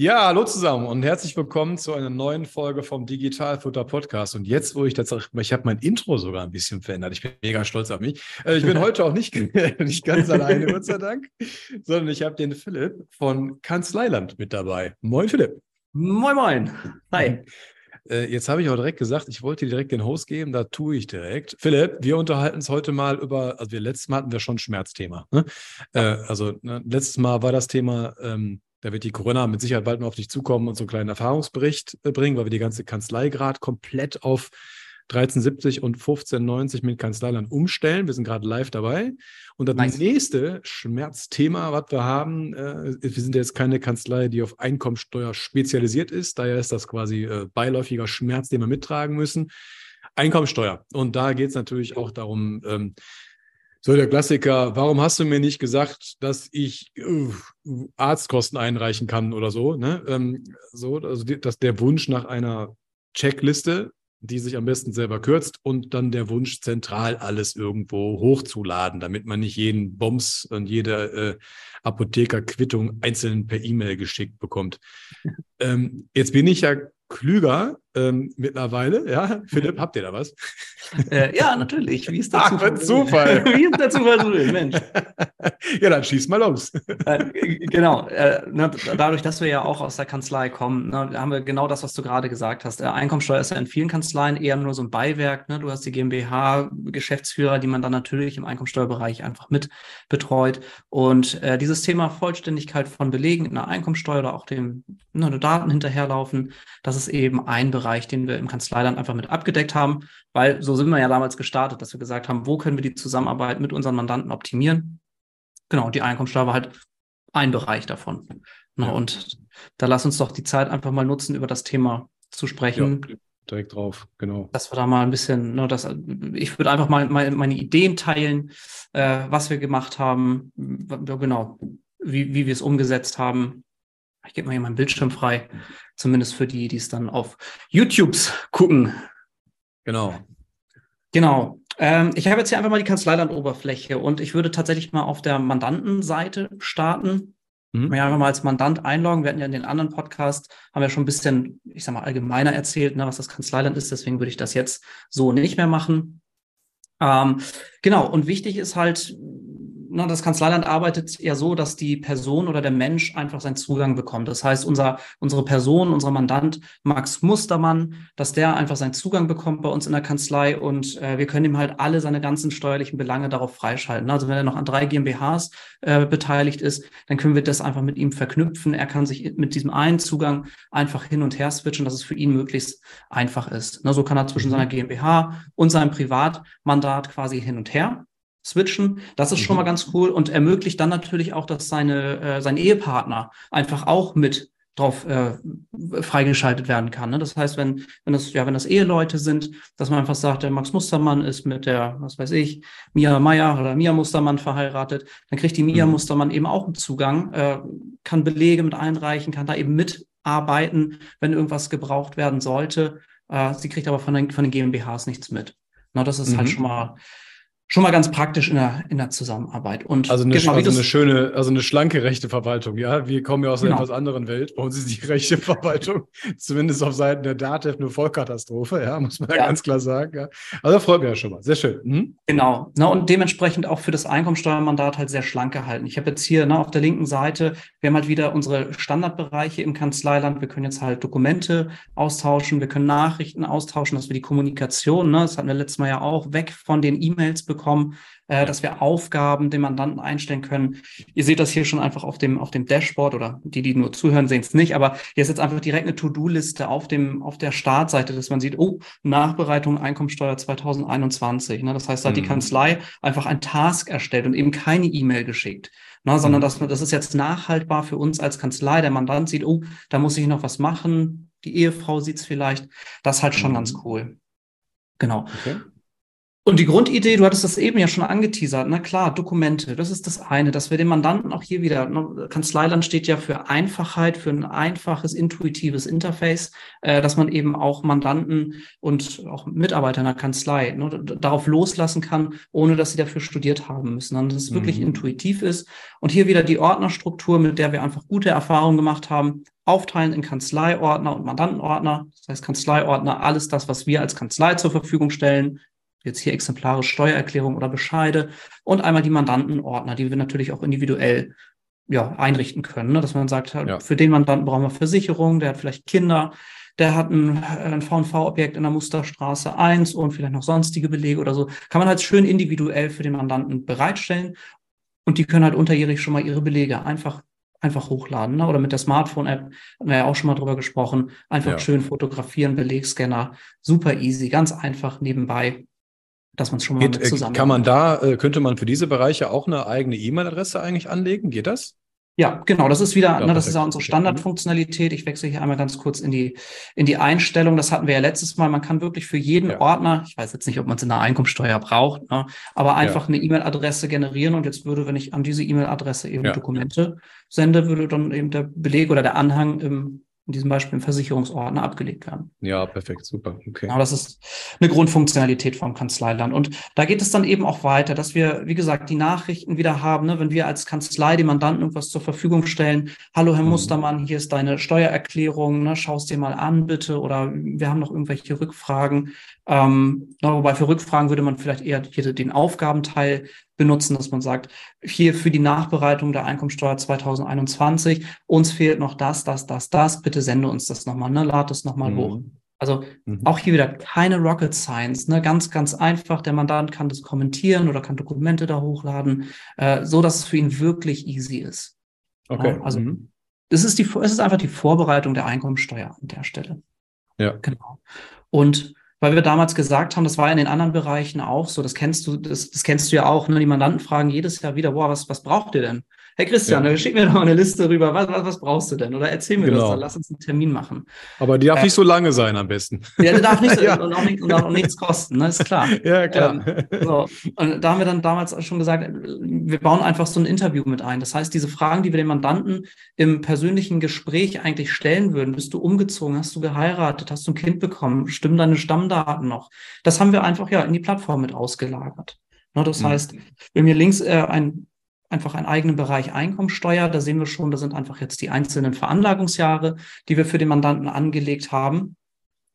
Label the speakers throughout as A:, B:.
A: Ja, hallo zusammen und herzlich willkommen zu einer neuen Folge vom Digitalfutter Podcast. Und jetzt, wo ich tatsächlich, ich habe mein Intro sogar ein bisschen verändert. Ich bin mega stolz auf mich. Äh, ich bin heute auch nicht, nicht ganz alleine, Gott sei Dank, sondern ich habe den Philipp von Kanzleiland mit dabei. Moin, Philipp.
B: Moin, moin. Hi.
A: Äh, jetzt habe ich auch direkt gesagt, ich wollte dir direkt den Host geben, da tue ich direkt. Philipp, wir unterhalten uns heute mal über, also wir letztes Mal hatten wir schon Schmerzthema. Ne? Äh, also ne, letztes Mal war das Thema ähm, da wird die Corona mit Sicherheit bald mal auf dich zukommen und so einen kleinen Erfahrungsbericht äh, bringen, weil wir die ganze Kanzlei gerade komplett auf 1370 und 1590 mit Kanzleiland umstellen. Wir sind gerade live dabei. Und das nice. nächste Schmerzthema, was wir haben, äh, wir sind jetzt keine Kanzlei, die auf Einkommensteuer spezialisiert ist. Daher ist das quasi äh, beiläufiger Schmerz, den wir mittragen müssen. Einkommensteuer. Und da geht es natürlich auch darum, ähm, so, der Klassiker, warum hast du mir nicht gesagt, dass ich uh, Arztkosten einreichen kann oder so? Ne? Ähm, so, also die, dass der Wunsch nach einer Checkliste, die sich am besten selber kürzt und dann der Wunsch, zentral alles irgendwo hochzuladen, damit man nicht jeden Bombs und jede äh, Apothekerquittung einzeln per E-Mail geschickt bekommt. ähm, jetzt bin ich ja klüger ähm, mittlerweile. Ja, Philipp, habt ihr da was?
B: Äh, ja, natürlich.
A: Wie ist der Ach, Zufall? Zufall.
B: Wie ist der Zufall so Mensch.
A: ja, dann schieß mal los.
B: Äh, genau. Äh, ne, dadurch, dass wir ja auch aus der Kanzlei kommen, ne, haben wir genau das, was du gerade gesagt hast. Äh, Einkommensteuer ist ja in vielen Kanzleien eher nur so ein Beiwerk. Ne? Du hast die GmbH-Geschäftsführer, die man dann natürlich im Einkommensteuerbereich einfach mit betreut. Und äh, dieses Thema Vollständigkeit von Belegen in der Einkommensteuer oder auch dem ne, Daten hinterherlaufen, das ist eben ein Bereich, Bereich, den wir im Kanzleiland einfach mit abgedeckt haben, weil so sind wir ja damals gestartet, dass wir gesagt haben, wo können wir die Zusammenarbeit mit unseren Mandanten optimieren? Genau, die Einkommensteuer war halt ein Bereich davon. Ja. Und da lass uns doch die Zeit einfach mal nutzen, über das Thema zu sprechen.
A: Ja, direkt drauf, genau.
B: Dass wir da mal ein bisschen, ne, das, ich würde einfach mal meine, meine Ideen teilen, äh, was wir gemacht haben, genau, wie, wie wir es umgesetzt haben. Ich gebe mal hier meinen Bildschirm frei. Zumindest für die, die es dann auf YouTubes gucken.
A: Genau.
B: Genau. Ähm, ich habe jetzt hier einfach mal die Kanzleiland-Oberfläche und ich würde tatsächlich mal auf der Mandantenseite starten. Mhm. Ja, einfach mal als Mandant einloggen. Wir hatten ja in den anderen Podcast, haben wir schon ein bisschen, ich sag mal, allgemeiner erzählt, ne, was das Kanzleiland ist. Deswegen würde ich das jetzt so nicht mehr machen. Ähm, genau. Und wichtig ist halt, na, das Kanzleiland arbeitet ja so, dass die Person oder der Mensch einfach seinen Zugang bekommt. Das heißt, unser, unsere Person, unser Mandant Max Mustermann, dass der einfach seinen Zugang bekommt bei uns in der Kanzlei und äh, wir können ihm halt alle seine ganzen steuerlichen Belange darauf freischalten. Also wenn er noch an drei GmbHs äh, beteiligt ist, dann können wir das einfach mit ihm verknüpfen. Er kann sich mit diesem einen Zugang einfach hin und her switchen, dass es für ihn möglichst einfach ist. Na, so kann er zwischen mhm. seiner GmbH und seinem Privatmandat quasi hin und her switchen. Das ist schon mal mhm. ganz cool und ermöglicht dann natürlich auch, dass seine, äh, sein Ehepartner einfach auch mit drauf äh, freigeschaltet werden kann. Ne? Das heißt, wenn, wenn das, ja, wenn das Eheleute sind, dass man einfach sagt, der Max Mustermann ist mit der, was weiß ich, Mia Meyer oder Mia Mustermann verheiratet, dann kriegt die Mia mhm. Mustermann eben auch einen Zugang, äh, kann Belege mit einreichen, kann da eben mitarbeiten, wenn irgendwas gebraucht werden sollte. Äh, sie kriegt aber von den, von den GmbHs nichts mit. Na, das ist halt mhm. halt schon mal schon mal ganz praktisch in der, in der Zusammenarbeit. Und
A: also eine, genau, also eine schöne, also eine schlanke rechte Verwaltung, ja. Wir kommen ja aus einer genau. etwas anderen Welt. Bei uns ist die rechte Verwaltung, zumindest auf Seiten der DATEV, eine Vollkatastrophe, ja, muss man ja, ganz klar sagen. Ja. Also freut mich ja schon mal. Sehr schön. Mhm.
B: Genau. Na, und dementsprechend auch für das Einkommensteuermandat halt sehr schlank gehalten. Ich habe jetzt hier na, auf der linken Seite, wir haben halt wieder unsere Standardbereiche im Kanzleiland. Wir können jetzt halt Dokumente austauschen, wir können Nachrichten austauschen, dass wir die Kommunikation, ne, das hatten wir letztes Mal ja auch, weg von den E-Mails bekommen bekommen, äh, dass wir Aufgaben dem Mandanten einstellen können. Ihr seht das hier schon einfach auf dem, auf dem Dashboard oder die, die nur zuhören, sehen es nicht, aber hier ist jetzt einfach direkt eine To-Do-Liste auf dem, auf der Startseite, dass man sieht, oh, Nachbereitung Einkommensteuer 2021. Ne? Das heißt, da hat mhm. die Kanzlei einfach ein Task erstellt und eben keine E-Mail geschickt. Ne, sondern mhm. dass das ist jetzt nachhaltbar für uns als Kanzlei. Der Mandant sieht, oh, da muss ich noch was machen. Die Ehefrau sieht es vielleicht. Das ist halt schon mhm. ganz cool. Genau. Okay. Und die Grundidee, du hattest das eben ja schon angeteasert, na klar, Dokumente, das ist das eine, dass wir den Mandanten auch hier wieder, ne, Kanzleiland steht ja für Einfachheit, für ein einfaches, intuitives Interface, äh, dass man eben auch Mandanten und auch Mitarbeiter in der Kanzlei ne, darauf loslassen kann, ohne dass sie dafür studiert haben müssen, sondern dass es mhm. wirklich intuitiv ist. Und hier wieder die Ordnerstruktur, mit der wir einfach gute Erfahrungen gemacht haben, aufteilen in Kanzleiordner und Mandantenordner. Das heißt, Kanzleiordner, alles das, was wir als Kanzlei zur Verfügung stellen, jetzt hier exemplarisch Steuererklärung oder Bescheide und einmal die Mandantenordner, die wir natürlich auch individuell ja, einrichten können, ne? dass man sagt, ja. für den Mandanten brauchen wir Versicherung, der hat vielleicht Kinder, der hat ein, ein V&V-Objekt in der Musterstraße 1 und vielleicht noch sonstige Belege oder so, kann man halt schön individuell für den Mandanten bereitstellen und die können halt unterjährig schon mal ihre Belege einfach einfach hochladen ne? oder mit der Smartphone-App, haben wir ja auch schon mal drüber gesprochen, einfach ja. schön fotografieren, Belegscanner, super easy, ganz einfach nebenbei dass man es schon mal Geht,
A: mit zusammen. Kann man da, äh, könnte man für diese Bereiche auch eine eigene E-Mail-Adresse eigentlich anlegen? Geht das?
B: Ja, genau. Das ist wieder, ja, ne, das ist ja unsere Standardfunktionalität. Ich wechsle hier einmal ganz kurz in die, in die Einstellung. Das hatten wir ja letztes Mal. Man kann wirklich für jeden ja. Ordner, ich weiß jetzt nicht, ob man es in der Einkommensteuer braucht, ne, aber einfach ja. eine E-Mail-Adresse generieren. Und jetzt würde, wenn ich an diese E-Mail-Adresse eben Dokumente sende, würde dann eben der Beleg oder der Anhang im in diesem Beispiel im Versicherungsordner abgelegt werden.
A: Ja, perfekt, super.
B: Okay. Genau, das ist eine Grundfunktionalität vom Kanzleiland. Und da geht es dann eben auch weiter, dass wir, wie gesagt, die Nachrichten wieder haben, ne, wenn wir als Kanzlei dem Mandanten irgendwas zur Verfügung stellen. Hallo, Herr mhm. Mustermann, hier ist deine Steuererklärung, ne, schau es dir mal an, bitte. Oder wir haben noch irgendwelche Rückfragen. Ähm, wobei für Rückfragen würde man vielleicht eher hier den Aufgabenteil benutzen, dass man sagt, hier für die Nachbereitung der Einkommensteuer 2021, uns fehlt noch das, das, das, das, bitte sende uns das nochmal, ne, lad das nochmal mhm. hoch. Also mhm. auch hier wieder keine Rocket Science, ne? ganz, ganz einfach. Der Mandant kann das kommentieren oder kann Dokumente da hochladen, äh, so dass es für ihn wirklich easy ist. Okay. Ja, also mhm. das ist die, es ist einfach die Vorbereitung der Einkommensteuer an der Stelle. Ja. Genau. Und weil wir damals gesagt haben, das war in den anderen Bereichen auch so, das kennst du, das, das kennst du ja auch, ne? Die Mandanten fragen jedes Jahr wieder, boah, was, was braucht ihr denn? Hey Christian, ja. schick mir doch mal eine Liste rüber. Was, was, was brauchst du denn? Oder erzähl mir genau. das, dann lass uns einen Termin machen.
A: Aber die darf äh, nicht so lange sein am besten.
B: Ja, die darf nicht so, ja. und, auch nicht, und auch nichts kosten, ne? ist klar. Ja, klar. Ähm, so. Und da haben wir dann damals schon gesagt, wir bauen einfach so ein Interview mit ein. Das heißt, diese Fragen, die wir den Mandanten im persönlichen Gespräch eigentlich stellen würden, bist du umgezogen, hast du geheiratet, hast du ein Kind bekommen, stimmen deine Stammdaten noch? Das haben wir einfach ja in die Plattform mit ausgelagert. Ne, das mhm. heißt, wenn mir links äh, ein einfach einen eigenen Bereich Einkommensteuer. Da sehen wir schon, da sind einfach jetzt die einzelnen Veranlagungsjahre, die wir für den Mandanten angelegt haben.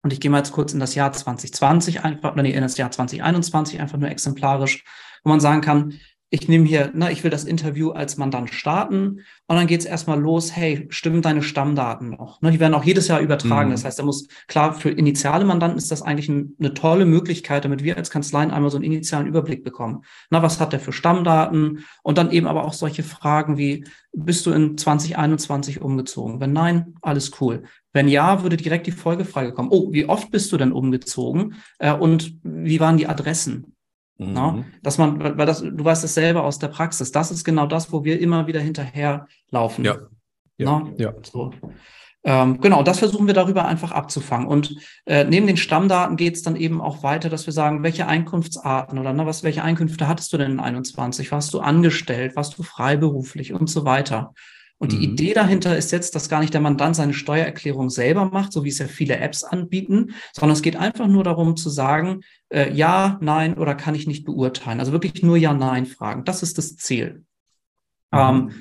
B: Und ich gehe mal jetzt kurz in das Jahr 2020 einfach, nee, in das Jahr 2021 einfach nur exemplarisch, wo man sagen kann, ich nehme hier, ne, ich will das Interview als Mandant starten und dann geht es erstmal los, hey, stimmen deine Stammdaten noch? Ne, die werden auch jedes Jahr übertragen. Mhm. Das heißt, da muss, klar, für initiale Mandanten ist das eigentlich ein, eine tolle Möglichkeit, damit wir als Kanzleien einmal so einen initialen Überblick bekommen. Na, was hat der für Stammdaten? Und dann eben aber auch solche Fragen wie, bist du in 2021 umgezogen? Wenn nein, alles cool. Wenn ja, würde direkt die Folgefrage kommen. Oh, wie oft bist du denn umgezogen? Äh, und wie waren die Adressen? Mhm. Na, dass man, weil das, du weißt es selber aus der Praxis, das ist genau das, wo wir immer wieder hinterherlaufen. Ja. Ja. ja. So. Ähm, genau, das versuchen wir darüber einfach abzufangen. Und äh, neben den Stammdaten geht es dann eben auch weiter, dass wir sagen, welche Einkunftsarten oder ne, was, welche Einkünfte hattest du denn in 21? Warst du angestellt? Warst du freiberuflich und so weiter? Und die mhm. Idee dahinter ist jetzt, dass gar nicht der Mandant seine Steuererklärung selber macht, so wie es ja viele Apps anbieten, sondern es geht einfach nur darum zu sagen, äh, ja, nein oder kann ich nicht beurteilen. Also wirklich nur ja, nein fragen. Das ist das Ziel. Mhm. Ähm,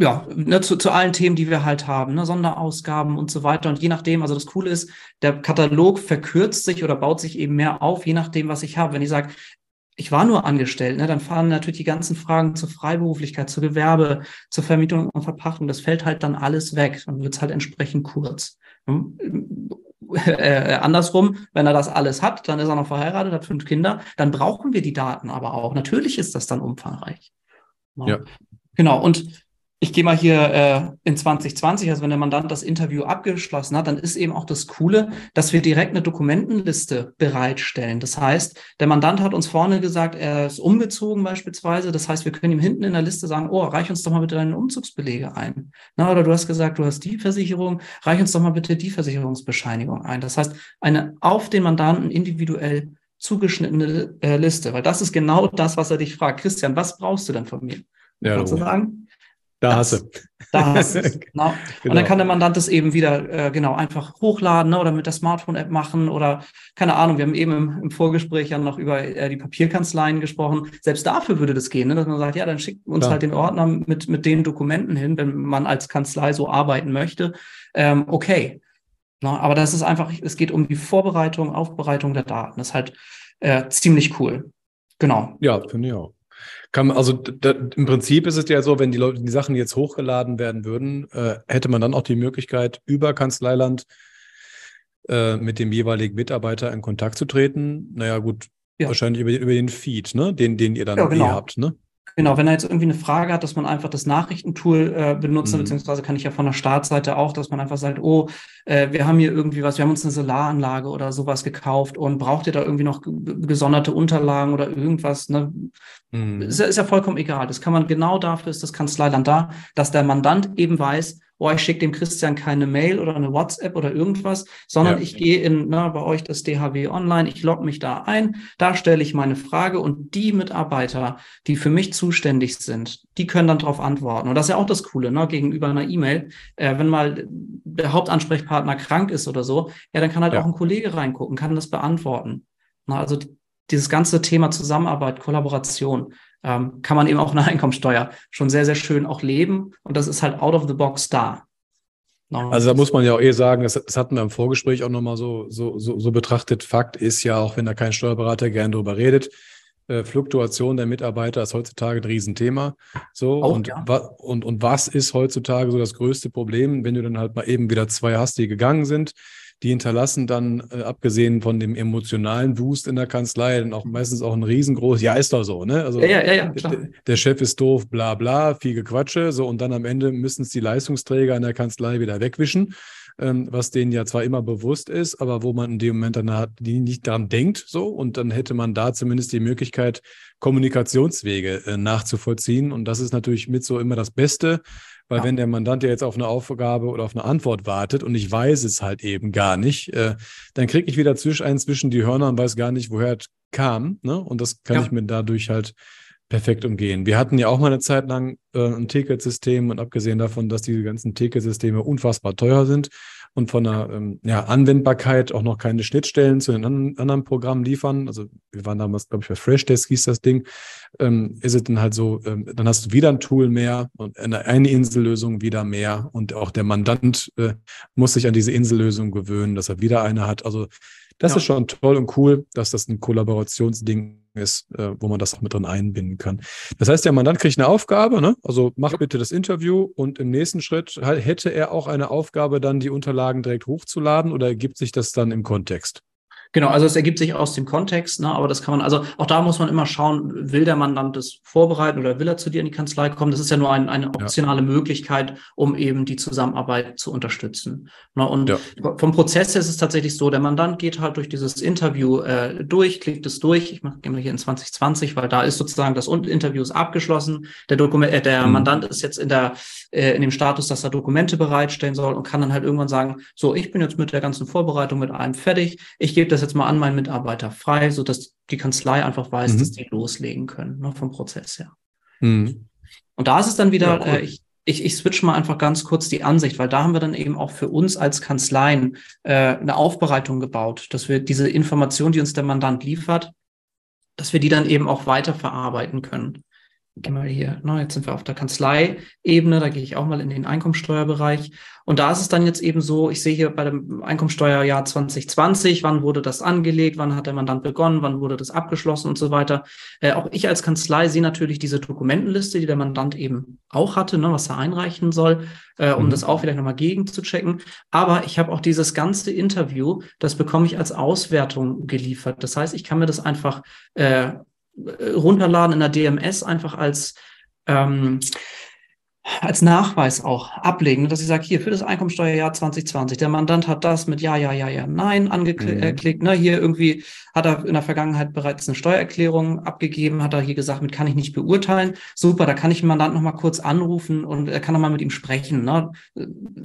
B: ja, ne, zu, zu allen Themen, die wir halt haben, ne, Sonderausgaben und so weiter. Und je nachdem, also das Coole ist, der Katalog verkürzt sich oder baut sich eben mehr auf, je nachdem, was ich habe. Wenn ich sage, ich war nur angestellt, ne, dann fahren natürlich die ganzen Fragen zur Freiberuflichkeit, zur Gewerbe, zur Vermietung und Verpachtung. Das fällt halt dann alles weg und wird halt entsprechend kurz. Hm? äh, andersrum, wenn er das alles hat, dann ist er noch verheiratet, hat fünf Kinder, dann brauchen wir die Daten aber auch. Natürlich ist das dann umfangreich. Ja. Genau. Und ich gehe mal hier äh, in 2020, also wenn der Mandant das Interview abgeschlossen hat, dann ist eben auch das Coole, dass wir direkt eine Dokumentenliste bereitstellen. Das heißt, der Mandant hat uns vorne gesagt, er ist umgezogen beispielsweise. Das heißt, wir können ihm hinten in der Liste sagen, oh, reich uns doch mal bitte deine Umzugsbelege ein. Na, oder du hast gesagt, du hast die Versicherung, reich uns doch mal bitte die Versicherungsbescheinigung ein. Das heißt, eine auf den Mandanten individuell zugeschnittene äh, Liste, weil das ist genau das, was er dich fragt. Christian, was brauchst du denn von mir? Ja, Kannst du sagen?
A: Da hast du.
B: Da hast du genau. genau. Und dann genau. kann der Mandant das eben wieder äh, genau einfach hochladen ne, oder mit der Smartphone-App machen oder keine Ahnung. Wir haben eben im, im Vorgespräch ja noch über äh, die Papierkanzleien gesprochen. Selbst dafür würde das gehen, ne, dass man sagt, ja, dann schickt uns ja. halt den Ordner mit, mit den Dokumenten hin, wenn man als Kanzlei so arbeiten möchte. Ähm, okay. Na, aber das ist einfach, es geht um die Vorbereitung, Aufbereitung der Daten. Das ist halt äh, ziemlich cool. Genau.
A: Ja, finde ich auch. Kann, also da, im Prinzip ist es ja so, wenn die Leute die Sachen jetzt hochgeladen werden würden, äh, hätte man dann auch die Möglichkeit, über Kanzleiland äh, mit dem jeweiligen Mitarbeiter in Kontakt zu treten. Naja, gut, ja. wahrscheinlich über, über den Feed, ne? Den, den ihr dann ja, genau. eh habt, ne?
B: Genau, wenn er jetzt irgendwie eine Frage hat, dass man einfach das Nachrichtentool äh, benutzen, mhm. beziehungsweise kann ich ja von der Startseite auch, dass man einfach sagt, oh, äh, wir haben hier irgendwie was, wir haben uns eine Solaranlage oder sowas gekauft und braucht ihr da irgendwie noch gesonderte Unterlagen oder irgendwas? Ne? Mhm. Ist, ist ja vollkommen egal. Das kann man genau dafür ist das Kanzleiland da, dass der Mandant eben weiß, oh, ich schicke dem Christian keine Mail oder eine WhatsApp oder irgendwas, sondern ja. ich gehe in, na, bei euch das DHW online, ich logge mich da ein, da stelle ich meine Frage und die Mitarbeiter, die für mich zuständig sind, die können dann darauf antworten. Und das ist ja auch das Coole, ne, gegenüber einer E-Mail. Äh, wenn mal der Hauptansprechpartner krank ist oder so, ja, dann kann halt ja. auch ein Kollege reingucken, kann das beantworten. Na, also dieses ganze Thema Zusammenarbeit, Kollaboration, ähm, kann man eben auch eine Einkommensteuer schon sehr, sehr schön auch leben. Und das ist halt out of the box da.
A: Also da muss man ja auch eh sagen, das, das hatten wir im Vorgespräch auch nochmal so, so, so, so betrachtet. Fakt ist ja, auch wenn da kein Steuerberater gern drüber redet, äh, Fluktuation der Mitarbeiter ist heutzutage ein Riesenthema. So, auch, und, ja. und, und was ist heutzutage so das größte Problem, wenn du dann halt mal eben wieder zwei hast, die gegangen sind? Die hinterlassen dann, äh, abgesehen von dem emotionalen Boost in der Kanzlei, dann auch meistens auch ein riesengroßes, ja, ist doch so, ne? Also ja, ja, ja, der, der, Chef ist doof, bla bla, viel Gequatsche, so und dann am Ende müssen es die Leistungsträger in der Kanzlei wieder wegwischen. Ähm, was denen ja zwar immer bewusst ist, aber wo man in dem Moment dann hat, die nicht daran denkt, so und dann hätte man da zumindest die Möglichkeit, Kommunikationswege äh, nachzuvollziehen. Und das ist natürlich mit so immer das Beste, weil ja. wenn der Mandant ja jetzt auf eine Aufgabe oder auf eine Antwort wartet und ich weiß es halt eben gar nicht, äh, dann kriege ich wieder zwischen einen zwischen die Hörner und weiß gar nicht, woher es kam. Ne? Und das kann ja. ich mir dadurch halt perfekt umgehen. Wir hatten ja auch mal eine Zeit lang äh, ein Ticketsystem und abgesehen davon, dass diese ganzen Ticketsysteme unfassbar teuer sind und von der ähm, ja, Anwendbarkeit auch noch keine Schnittstellen zu den anderen, anderen Programmen liefern. Also wir waren damals, glaube ich, bei Freshdesk hieß das Ding. Ähm, ist es dann halt so, ähm, dann hast du wieder ein Tool mehr und eine, eine Insellösung wieder mehr und auch der Mandant äh, muss sich an diese Insellösung gewöhnen, dass er wieder eine hat. Also das ja. ist schon toll und cool, dass das ein Kollaborationsding ist, äh, wo man das auch mit drin einbinden kann. Das heißt, der Mandant kriegt eine Aufgabe, ne? also mach bitte das Interview und im nächsten Schritt hätte er auch eine Aufgabe, dann die Unterlagen direkt hochzuladen oder ergibt sich das dann im Kontext?
B: Genau, also es ergibt sich aus dem Kontext, ne, aber das kann man, also auch da muss man immer schauen, will der Mandant das vorbereiten oder will er zu dir in die Kanzlei kommen? Das ist ja nur ein, eine optionale ja. Möglichkeit, um eben die Zusammenarbeit zu unterstützen. Ne, und ja. vom Prozess her ist es tatsächlich so, der Mandant geht halt durch dieses Interview äh, durch, klickt es durch. Ich mache mal hier in 2020, weil da ist sozusagen das Interview ist abgeschlossen. Der Dokument, äh, der mhm. Mandant ist jetzt in der äh, in dem Status, dass er Dokumente bereitstellen soll und kann dann halt irgendwann sagen, so, ich bin jetzt mit der ganzen Vorbereitung mit allem fertig. Ich gebe das jetzt mal an meinen Mitarbeiter frei, so dass die Kanzlei einfach weiß, mhm. dass die loslegen können, ne, vom Prozess her. Mhm. Und da ist es dann wieder, ja, cool. äh, ich, ich, ich switch mal einfach ganz kurz die Ansicht, weil da haben wir dann eben auch für uns als Kanzleien äh, eine Aufbereitung gebaut, dass wir diese Information, die uns der Mandant liefert, dass wir die dann eben auch weiterverarbeiten können. Gehe mal hier, na, jetzt sind wir auf der Kanzlei-Ebene, da gehe ich auch mal in den Einkommensteuerbereich. Und da ist es dann jetzt eben so, ich sehe hier bei dem Einkommensteuerjahr 2020, wann wurde das angelegt, wann hat der Mandant begonnen, wann wurde das abgeschlossen und so weiter. Äh, auch ich als Kanzlei sehe natürlich diese Dokumentenliste, die der Mandant eben auch hatte, ne, was er einreichen soll, äh, um mhm. das auch vielleicht nochmal gegen zu checken. Aber ich habe auch dieses ganze Interview, das bekomme ich als Auswertung geliefert. Das heißt, ich kann mir das einfach äh, runterladen in der DMS einfach als ähm, als Nachweis auch ablegen, dass ich sage, hier für das Einkommensteuerjahr 2020, der Mandant hat das mit Ja, Ja, Ja, Ja, Nein angeklickt. Mhm. Ne, hier irgendwie hat er in der Vergangenheit bereits eine Steuererklärung abgegeben, hat er hier gesagt, mit kann ich nicht beurteilen. Super, da kann ich den Mandant nochmal kurz anrufen und er kann nochmal mit ihm sprechen. Ne?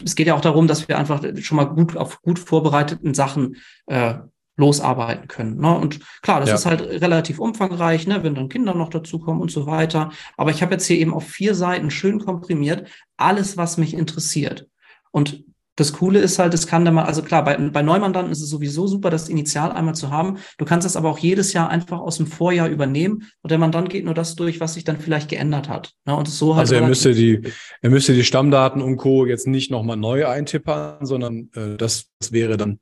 B: Es geht ja auch darum, dass wir einfach schon mal gut auf gut vorbereiteten Sachen äh, losarbeiten können. Ne? Und klar, das ja. ist halt relativ umfangreich, ne? wenn dann Kinder noch dazukommen und so weiter. Aber ich habe jetzt hier eben auf vier Seiten schön komprimiert alles, was mich interessiert. Und das Coole ist halt, es kann dann mal, also klar, bei, bei Neumandanten ist es sowieso super, das Initial einmal zu haben. Du kannst das aber auch jedes Jahr einfach aus dem Vorjahr übernehmen und der Mandant geht nur das durch, was sich dann vielleicht geändert hat.
A: Ne? Und so halt also er müsste die, er müsste die Stammdaten und Co. jetzt nicht nochmal neu eintippern, sondern äh, das, das wäre dann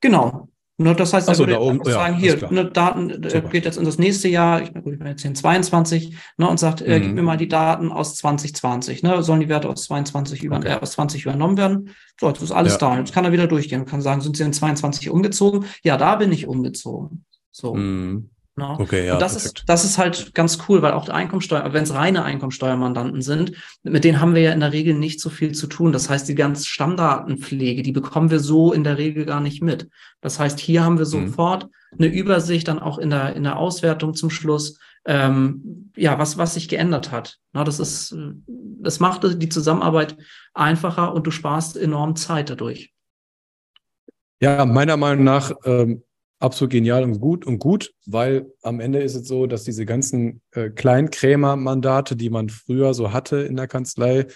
B: Genau, Ne, das heißt, er so, würde da oben, sagen, ja, hier, ne, Daten äh, geht jetzt in das nächste Jahr, ich, bin jetzt hier in 22, ne, und sagt, äh, gib mhm. mir mal die Daten aus 2020, ne, sollen die Werte aus 22 über, okay. äh, aus 20 übernommen werden? So, jetzt ist alles ja. da. Jetzt kann er wieder durchgehen und kann sagen, sind sie in 22 umgezogen? Ja, da bin ich umgezogen. So. Mhm. Ne? Okay, ja. Und das ist, das ist halt ganz cool, weil auch die Einkommensteuer, wenn es reine Einkommensteuermandanten sind, mit denen haben wir ja in der Regel nicht so viel zu tun. Das heißt, die ganze Stammdatenpflege, die bekommen wir so in der Regel gar nicht mit. Das heißt, hier haben wir mhm. sofort mhm. eine Übersicht dann auch in der, in der Auswertung zum Schluss, ähm, ja, was, was sich geändert hat. Na, das ist, das macht die Zusammenarbeit einfacher und du sparst enorm Zeit dadurch.
A: Ja, meiner Meinung nach ähm, absolut genial und gut und gut, weil am Ende ist es so, dass diese ganzen äh, Kleinkrämer-Mandate, die man früher so hatte in der Kanzlei,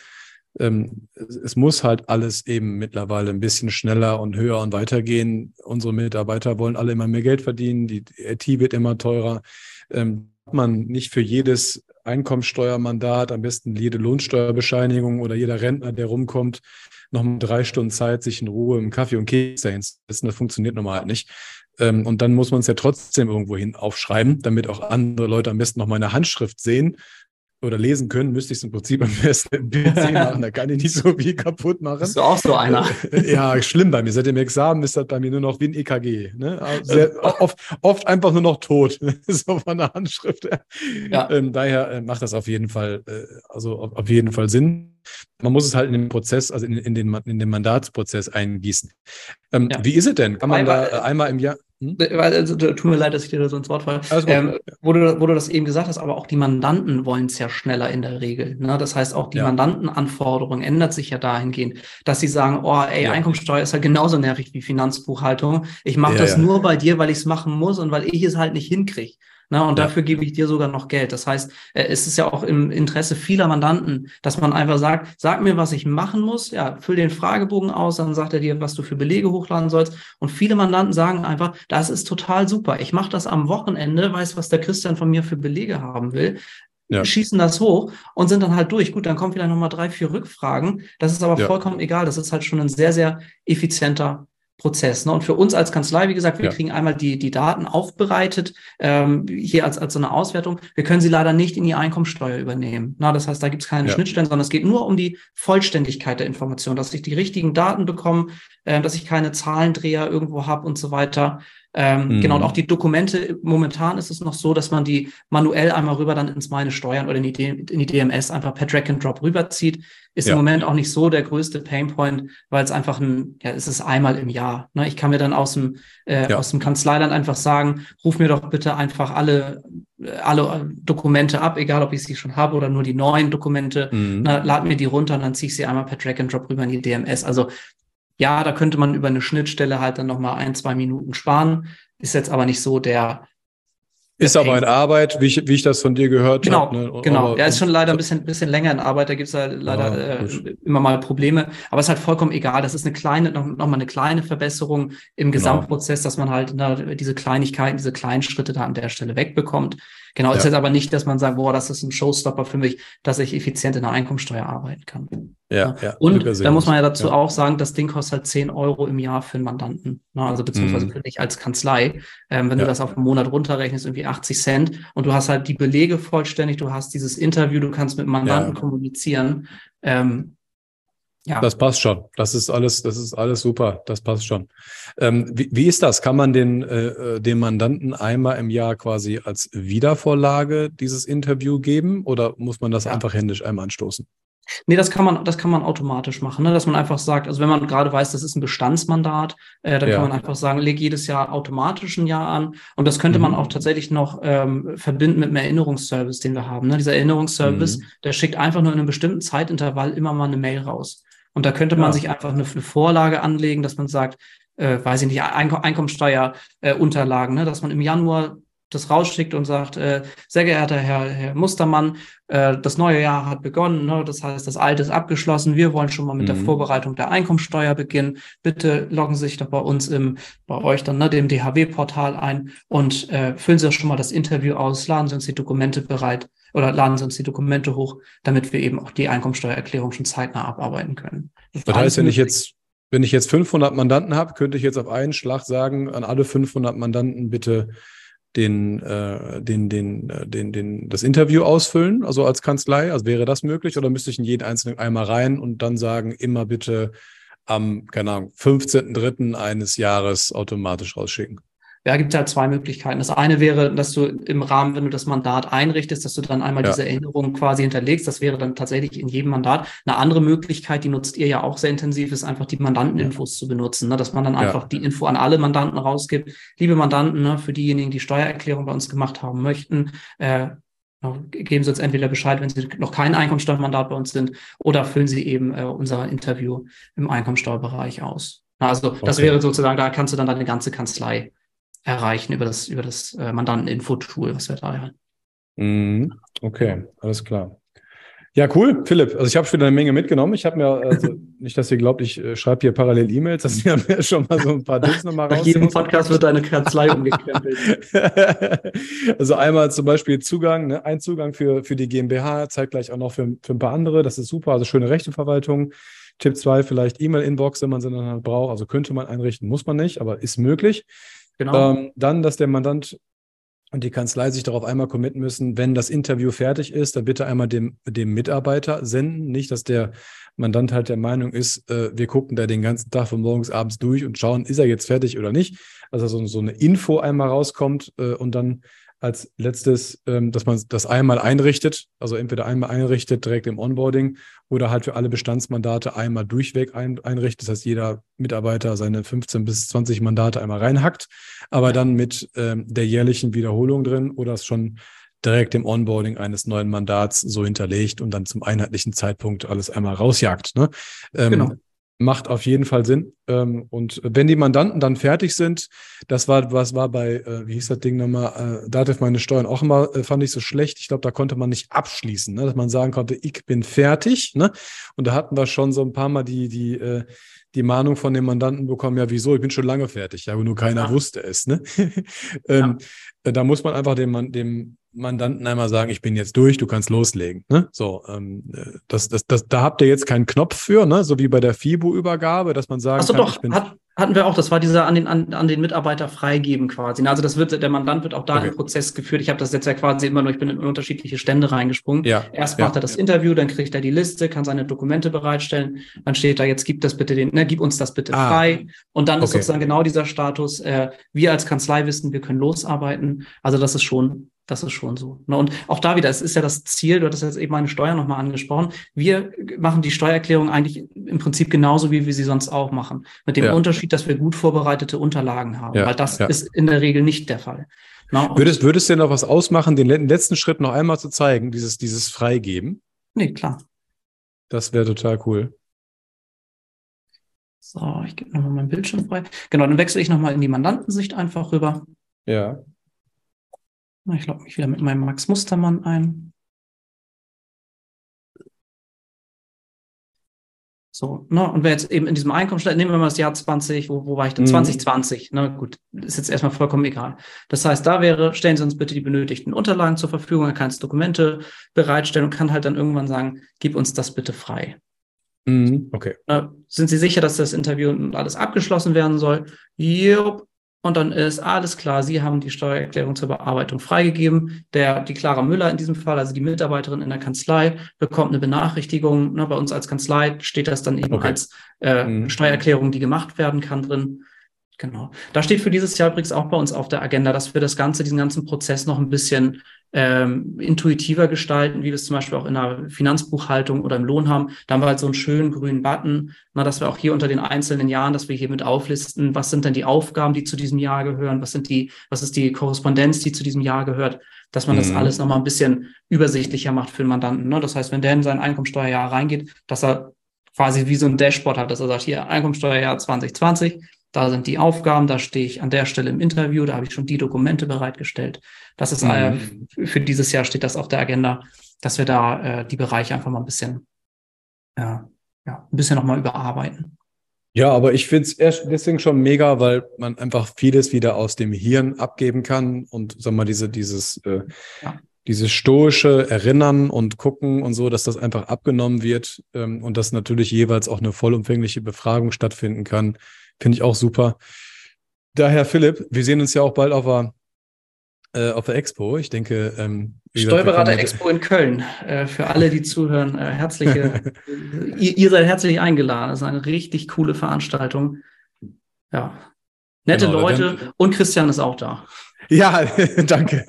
A: ähm, es, muss halt alles eben mittlerweile ein bisschen schneller und höher und weitergehen. Unsere Mitarbeiter wollen alle immer mehr Geld verdienen, die IT wird immer teurer. Ähm, man nicht für jedes Einkommensteuermandat, am besten jede Lohnsteuerbescheinigung oder jeder Rentner, der rumkommt, noch mal drei Stunden Zeit, sich in Ruhe im Kaffee und Kekse hinzusetzen. Das funktioniert normal halt nicht. Ähm, und dann muss man es ja trotzdem irgendwo hin aufschreiben, damit auch andere Leute am besten noch meine Handschrift sehen oder lesen können, müsste ich es im Prinzip am besten im PC machen. Da kann ich nicht so viel kaputt machen.
B: Bist du auch so einer?
A: ja, schlimm bei mir. Seit dem Examen ist das bei mir nur noch wie ein EKG. Ne? Sehr, oft, oft, einfach nur noch tot. so von der Handschrift. Ja. Ähm, daher äh, macht das auf jeden Fall, äh, also auf, auf jeden Fall Sinn man muss es halt in den Prozess, also in, in, den, in den Mandatsprozess eingießen. Ähm, ja. Wie ist es denn? Kann man Weil, da äh, einmal im Jahr?
B: Also, tut mir leid, dass ich dir da so ins Wort falle. Ähm, wo, du, wo du das eben gesagt hast, aber auch die Mandanten wollen es ja schneller in der Regel. Ne? Das heißt, auch die ja. Mandantenanforderung ändert sich ja dahingehend, dass sie sagen, oh, ey, ja. Einkommensteuer ist halt genauso nervig wie Finanzbuchhaltung. Ich mache ja, das nur bei dir, weil ich es machen muss und weil ich es halt nicht hinkriege. Na, und ja. dafür gebe ich dir sogar noch Geld. Das heißt, äh, es ist ja auch im Interesse vieler Mandanten, dass man einfach sagt, sag mir, was ich machen muss, ja, füll den Fragebogen aus, dann sagt er dir, was du für Belege hochladen sollst. Und viele Mandanten sagen einfach, das ist total super. Ich mache das am Wochenende, weiß, was der Christian von mir für Belege haben will. Ja. schießen das hoch und sind dann halt durch. Gut, dann kommen vielleicht nochmal drei, vier Rückfragen. Das ist aber ja. vollkommen egal. Das ist halt schon ein sehr, sehr effizienter Prozess. Ne? Und für uns als Kanzlei, wie gesagt, wir ja. kriegen einmal die, die Daten aufbereitet, ähm, hier als, als so eine Auswertung. Wir können sie leider nicht in die Einkommensteuer übernehmen. Na, das heißt, da gibt es keine ja. Schnittstellen, sondern es geht nur um die Vollständigkeit der Information, dass ich die richtigen Daten bekomme, äh, dass ich keine Zahlendreher irgendwo habe und so weiter. Ähm, mhm. Genau, und auch die Dokumente, momentan ist es noch so, dass man die manuell einmal rüber dann ins Meine Steuern oder in die, in die DMS einfach per Drag and Drop rüberzieht. Ist ja. im Moment auch nicht so der größte Painpoint, weil es einfach ein, ja, es ist einmal im Jahr. Ne? Ich kann mir dann aus dem, äh, ja. aus dem Kanzleiland einfach sagen, ruf mir doch bitte einfach alle, alle Dokumente ab, egal ob ich sie schon habe oder nur die neuen Dokumente. Mhm. Na, lad mir die runter und dann ziehe ich sie einmal per Drag and Drop rüber in die DMS. Also ja, da könnte man über eine Schnittstelle halt dann nochmal ein, zwei Minuten sparen. Ist jetzt aber nicht so der,
A: Ist aber in Arbeit, wie ich, wie ich das von dir gehört
B: genau,
A: habe.
B: Ne? Genau, er ist schon leider ein bisschen, bisschen länger in Arbeit, da gibt es ja leider ah, äh, immer mal Probleme. Aber es ist halt vollkommen egal. Das ist eine kleine, noch, noch mal eine kleine Verbesserung im genau. Gesamtprozess, dass man halt na, diese Kleinigkeiten, diese kleinen Schritte da an der Stelle wegbekommt. Genau, ja. ist jetzt aber nicht, dass man sagt, boah, das ist ein Showstopper für mich, dass ich effizient in der Einkommensteuer arbeiten kann.
A: Ja, ja.
B: Und da muss man ja dazu ja. auch sagen, das Ding kostet halt 10 Euro im Jahr für einen Mandanten. Ne? Also beziehungsweise mhm. für dich als Kanzlei. Ähm, wenn ja. du das auf einen Monat runterrechnest, irgendwie 80 Cent und du hast halt die Belege vollständig, du hast dieses Interview, du kannst mit Mandanten kommunizieren. Ähm,
A: ja. Das passt schon. Das ist alles, das ist alles super. Das passt schon. Ähm, wie, wie, ist das? Kann man den, äh, äh, dem Mandanten einmal im Jahr quasi als Wiedervorlage dieses Interview geben oder muss man das einfach händisch einmal anstoßen?
B: Nee, das kann man, das kann man automatisch machen, ne? dass man einfach sagt, also wenn man gerade weiß, das ist ein Bestandsmandat, äh, dann ja. kann man einfach sagen, leg jedes Jahr automatisch ein Jahr an. Und das könnte mhm. man auch tatsächlich noch ähm, verbinden mit einem Erinnerungsservice, den wir haben. Ne? Dieser Erinnerungsservice, mhm. der schickt einfach nur in einem bestimmten Zeitintervall immer mal eine Mail raus. Und da könnte man ja. sich einfach eine, eine, Vorlage anlegen, dass man sagt, äh, weiß ich nicht, Einkom Einkommensteuerunterlagen, äh, ne? dass man im Januar das rausschickt und sagt, äh, sehr geehrter Herr, Herr Mustermann, äh, das neue Jahr hat begonnen, ne? das heißt, das alte ist abgeschlossen, wir wollen schon mal mit mhm. der Vorbereitung der Einkommensteuer beginnen. Bitte loggen Sie sich doch bei uns im, bei euch dann, ne, dem DHW-Portal ein und äh, füllen Sie doch schon mal das Interview aus, laden Sie uns die Dokumente bereit oder laden Sie uns die Dokumente hoch, damit wir eben auch die Einkommensteuererklärung schon zeitnah abarbeiten können.
A: Das, das heißt, wenn ich jetzt wenn ich jetzt 500 Mandanten habe, könnte ich jetzt auf einen Schlag sagen, an alle 500 Mandanten bitte den, äh, den, den, äh, den, den, das Interview ausfüllen, also als Kanzlei? Also wäre das möglich oder müsste ich in jeden einzelnen einmal rein und dann sagen, immer bitte am, keine Ahnung, 15.3. eines Jahres automatisch rausschicken?
B: Ja, gibt halt zwei Möglichkeiten. Das eine wäre, dass du im Rahmen, wenn du das Mandat einrichtest, dass du dann einmal ja. diese Erinnerung quasi hinterlegst. Das wäre dann tatsächlich in jedem Mandat. Eine andere Möglichkeit, die nutzt ihr ja auch sehr intensiv, ist einfach die Mandanteninfos ja. zu benutzen, ne? dass man dann einfach ja. die Info an alle Mandanten rausgibt. Liebe Mandanten, ne, für diejenigen, die Steuererklärung bei uns gemacht haben möchten, äh, geben Sie uns entweder Bescheid, wenn Sie noch kein Einkommensteuermandat bei uns sind, oder füllen Sie eben äh, unser Interview im Einkommensteuerbereich aus. Also okay. das wäre sozusagen, da kannst du dann deine ganze Kanzlei erreichen über das, über das äh, Mandanten-Info-Tool, was wir da haben.
A: Mhm. Okay, alles klar. Ja, cool, Philipp. Also ich habe schon wieder eine Menge mitgenommen. Ich habe mir, also nicht, dass ihr glaubt, ich äh, schreibe hier parallel E-Mails, dass wir mir schon mal so ein paar Tipps nochmal
B: raus. Nach jedem Podcast wird deine Kanzlei umgekrempelt.
A: also einmal zum Beispiel Zugang, ne? ein Zugang für, für die GmbH, zeigt gleich auch noch für, für ein paar andere. Das ist super. Also schöne Rechteverwaltung. Tipp zwei vielleicht E-Mail-Inbox, wenn man sie dann halt braucht. Also könnte man einrichten, muss man nicht, aber ist möglich. Genau. Ähm, dann, dass der Mandant und die Kanzlei sich darauf einmal committen müssen, wenn das Interview fertig ist, dann bitte einmal dem, dem Mitarbeiter senden. Nicht, dass der Mandant halt der Meinung ist, äh, wir gucken da den ganzen Tag von morgens abends durch und schauen, ist er jetzt fertig oder nicht. Also so, so eine Info einmal rauskommt äh, und dann als letztes, ähm, dass man das einmal einrichtet, also entweder einmal einrichtet direkt im Onboarding oder halt für alle Bestandsmandate einmal durchweg ein, einrichtet. Das heißt, jeder Mitarbeiter seine 15 bis 20 Mandate einmal reinhackt, aber dann mit ähm, der jährlichen Wiederholung drin oder es schon direkt im Onboarding eines neuen Mandats so hinterlegt und dann zum einheitlichen Zeitpunkt alles einmal rausjagt. Ne? Ähm, genau macht auf jeden Fall Sinn. Ähm, und wenn die Mandanten dann fertig sind, das war, was war bei, äh, wie hieß das Ding nochmal, äh, Dativ meine Steuern auch immer, äh, fand ich so schlecht. Ich glaube, da konnte man nicht abschließen, ne? dass man sagen konnte, ich bin fertig. Ne? Und da hatten wir schon so ein paar Mal die, die, äh, die Mahnung von dem Mandanten bekommen, ja, wieso, ich bin schon lange fertig, ja, aber nur keiner ja. wusste es. Ne? ähm, ja. Da muss man einfach dem, dem Mandanten einmal sagen, ich bin jetzt durch, du kannst loslegen. Ne? So, ähm, das, das, das, da habt ihr jetzt keinen Knopf für, ne? so wie bei der FIBO-Übergabe, dass man sagt,
B: Achso, doch, hat, hatten wir auch, das war dieser an den, an, an den Mitarbeiter freigeben quasi. Also das wird, der Mandant wird auch da okay. im Prozess geführt. Ich habe das jetzt ja quasi immer nur, ich bin in unterschiedliche Stände reingesprungen. Ja. Erst macht ja. er das Interview, dann kriegt er die Liste, kann seine Dokumente bereitstellen. Dann steht da, jetzt gib das bitte den, ne, gib uns das bitte ah. frei. Und dann okay. ist sozusagen genau dieser Status, äh, wir als Kanzlei wissen, wir können losarbeiten. Also das ist schon das ist schon so. Ne? Und auch da wieder, es ist ja das Ziel, du hattest jetzt eben meine Steuer nochmal angesprochen. Wir machen die Steuererklärung eigentlich im Prinzip genauso, wie wir sie sonst auch machen. Mit dem ja. Unterschied, dass wir gut vorbereitete Unterlagen haben, ja. weil das ja. ist in der Regel nicht der Fall.
A: Na, ne? würdest, würdest du denn noch was ausmachen, den letzten Schritt noch einmal zu zeigen, dieses, dieses Freigeben?
B: Nee, klar.
A: Das wäre total cool.
B: So, ich gebe nochmal meinen Bildschirm frei. Genau, dann wechsle ich nochmal in die Mandantensicht einfach rüber.
A: Ja.
B: Ich logge mich wieder mit meinem Max Mustermann ein. So, ne? Und wer jetzt eben in diesem Einkommenstellen, nehmen wir mal das Jahr 20, wo, wo war ich denn? Mhm. 2020, ne? Gut, ist jetzt erstmal vollkommen egal. Das heißt, da wäre, stellen Sie uns bitte die benötigten Unterlagen zur Verfügung, er kann es Dokumente bereitstellen und kann halt dann irgendwann sagen, gib uns das bitte frei.
A: Mhm. Okay.
B: Ne? Sind Sie sicher, dass das Interview und alles abgeschlossen werden soll? Jupp, und dann ist alles klar, Sie haben die Steuererklärung zur Bearbeitung freigegeben. Der, die Clara Müller in diesem Fall, also die Mitarbeiterin in der Kanzlei, bekommt eine Benachrichtigung. Ne, bei uns als Kanzlei steht das dann eben okay. als äh, mhm. Steuererklärung, die gemacht werden kann drin. Genau. Da steht für dieses Jahr übrigens auch bei uns auf der Agenda, dass wir das Ganze, diesen ganzen Prozess noch ein bisschen ähm, intuitiver gestalten, wie wir es zum Beispiel auch in der Finanzbuchhaltung oder im Lohn haben. Da haben wir halt so einen schönen grünen Button, na, dass wir auch hier unter den einzelnen Jahren, dass wir hier mit auflisten, was sind denn die Aufgaben, die zu diesem Jahr gehören, was sind die, was ist die Korrespondenz, die zu diesem Jahr gehört, dass man mhm. das alles nochmal ein bisschen übersichtlicher macht für den Mandanten. Ne? Das heißt, wenn der in sein Einkommensteuerjahr reingeht, dass er quasi wie so ein Dashboard hat, dass er sagt, hier Einkommensteuerjahr 2020, da sind die Aufgaben, da stehe ich an der Stelle im Interview, da habe ich schon die Dokumente bereitgestellt. Das ist mhm. äh, für dieses Jahr steht das auf der Agenda, dass wir da äh, die Bereiche einfach mal ein bisschen, ja, ja, ein bisschen nochmal überarbeiten.
A: Ja, aber ich finde es deswegen schon mega, weil man einfach vieles wieder aus dem Hirn abgeben kann und sag mal, diese, dieses, äh, ja. dieses stoische Erinnern und gucken und so, dass das einfach abgenommen wird ähm, und dass natürlich jeweils auch eine vollumfängliche Befragung stattfinden kann Finde ich auch super. Daher, Philipp, wir sehen uns ja auch bald auf der, äh, auf der Expo. Ich denke,
B: ähm, Steuerberater Expo in Köln. Äh, für alle, die zuhören, äh, herzliche, ihr, ihr, seid herzlich eingeladen. Das ist eine richtig coole Veranstaltung. Ja. Nette genau, Leute und Christian ist auch da.
A: Ja, danke.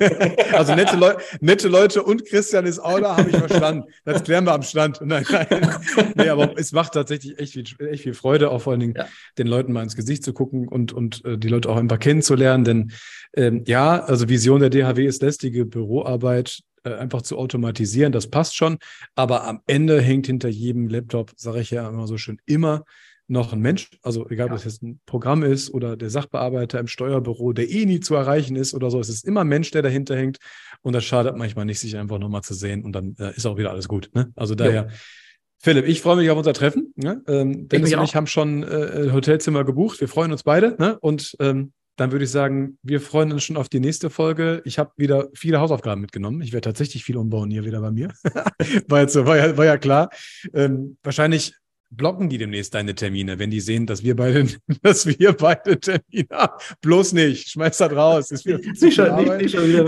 A: Also nette, Leu nette Leute und Christian ist auch da, habe ich verstanden. Das klären wir am Stand. Nein, nein. Nee, aber es macht tatsächlich echt viel, echt viel Freude, auch vor allen Dingen ja. den Leuten mal ins Gesicht zu gucken und, und äh, die Leute auch einfach kennenzulernen. Denn ähm, ja, also Vision der DHW ist lästige Büroarbeit äh, einfach zu automatisieren. Das passt schon. Aber am Ende hängt hinter jedem Laptop, sage ich ja immer so schön, immer noch ein Mensch, also egal, ja. ob es jetzt ein Programm ist oder der Sachbearbeiter im Steuerbüro, der eh nie zu erreichen ist oder so, es ist immer ein Mensch, der dahinter hängt und das schadet manchmal nicht, sich einfach nochmal zu sehen und dann äh, ist auch wieder alles gut. Ne? Also daher, ja. Philipp, ich freue mich auf unser Treffen. Ne? Ähm, Dennis ich und ich haben schon äh, Hotelzimmer gebucht. Wir freuen uns beide. Ne? Und ähm, dann würde ich sagen, wir freuen uns schon auf die nächste Folge. Ich habe wieder viele Hausaufgaben mitgenommen. Ich werde tatsächlich viel umbauen hier wieder bei mir. war, jetzt so, war, ja, war ja klar. Ähm, wahrscheinlich blocken die demnächst deine Termine, wenn die sehen, dass wir beide, dass wir beide Termine haben. Bloß nicht, schmeiß das raus. Ist
B: wieder nicht, schon, nicht, nicht schon wieder.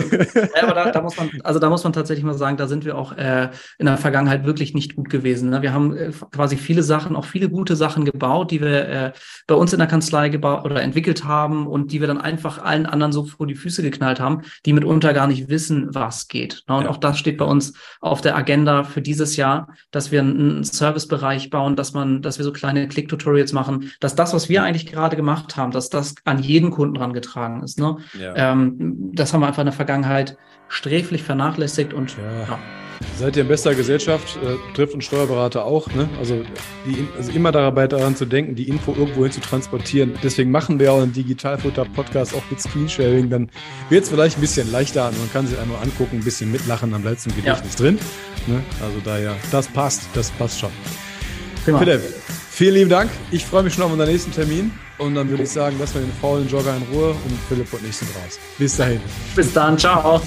B: ja, aber da, da, muss man, also da muss man tatsächlich mal sagen, da sind wir auch äh, in der Vergangenheit wirklich nicht gut gewesen. Ne? Wir haben äh, quasi viele Sachen, auch viele gute Sachen gebaut, die wir äh, bei uns in der Kanzlei gebaut oder entwickelt haben und die wir dann einfach allen anderen so vor die Füße geknallt haben, die mitunter gar nicht wissen, was geht. Ne? Und ja. auch das steht bei uns auf der Agenda für dieses Jahr, dass wir einen Servicebereich bauen, dass man, dass wir so kleine Click-Tutorials machen, dass das, was wir eigentlich gerade gemacht haben, dass das an jeden Kunden rangetragen ist. Ne? Ja. Ähm, das haben wir einfach in der Vergangenheit sträflich vernachlässigt und ja. ja.
A: Seid ihr in bester Gesellschaft, äh, trifft uns Steuerberater auch, ne? Also, die, also immer dabei daran zu denken, die Info irgendwo hin zu transportieren. Deswegen machen wir auch einen Digitalfutter-Podcast auch mit Screensharing. Dann wird es vielleicht ein bisschen leichter und man kann sich einmal angucken, ein bisschen mitlachen, dann bleibt es im Gedächtnis ja. drin. Ne? Also daher, das passt, das passt schon. Prima. Philipp, vielen lieben Dank. Ich freue mich schon auf unseren nächsten Termin. Und dann würde ich sagen, lassen wir den faulen Jogger in Ruhe und Philipp und ich sind raus. Bis dahin.
B: Bis dann. Ciao.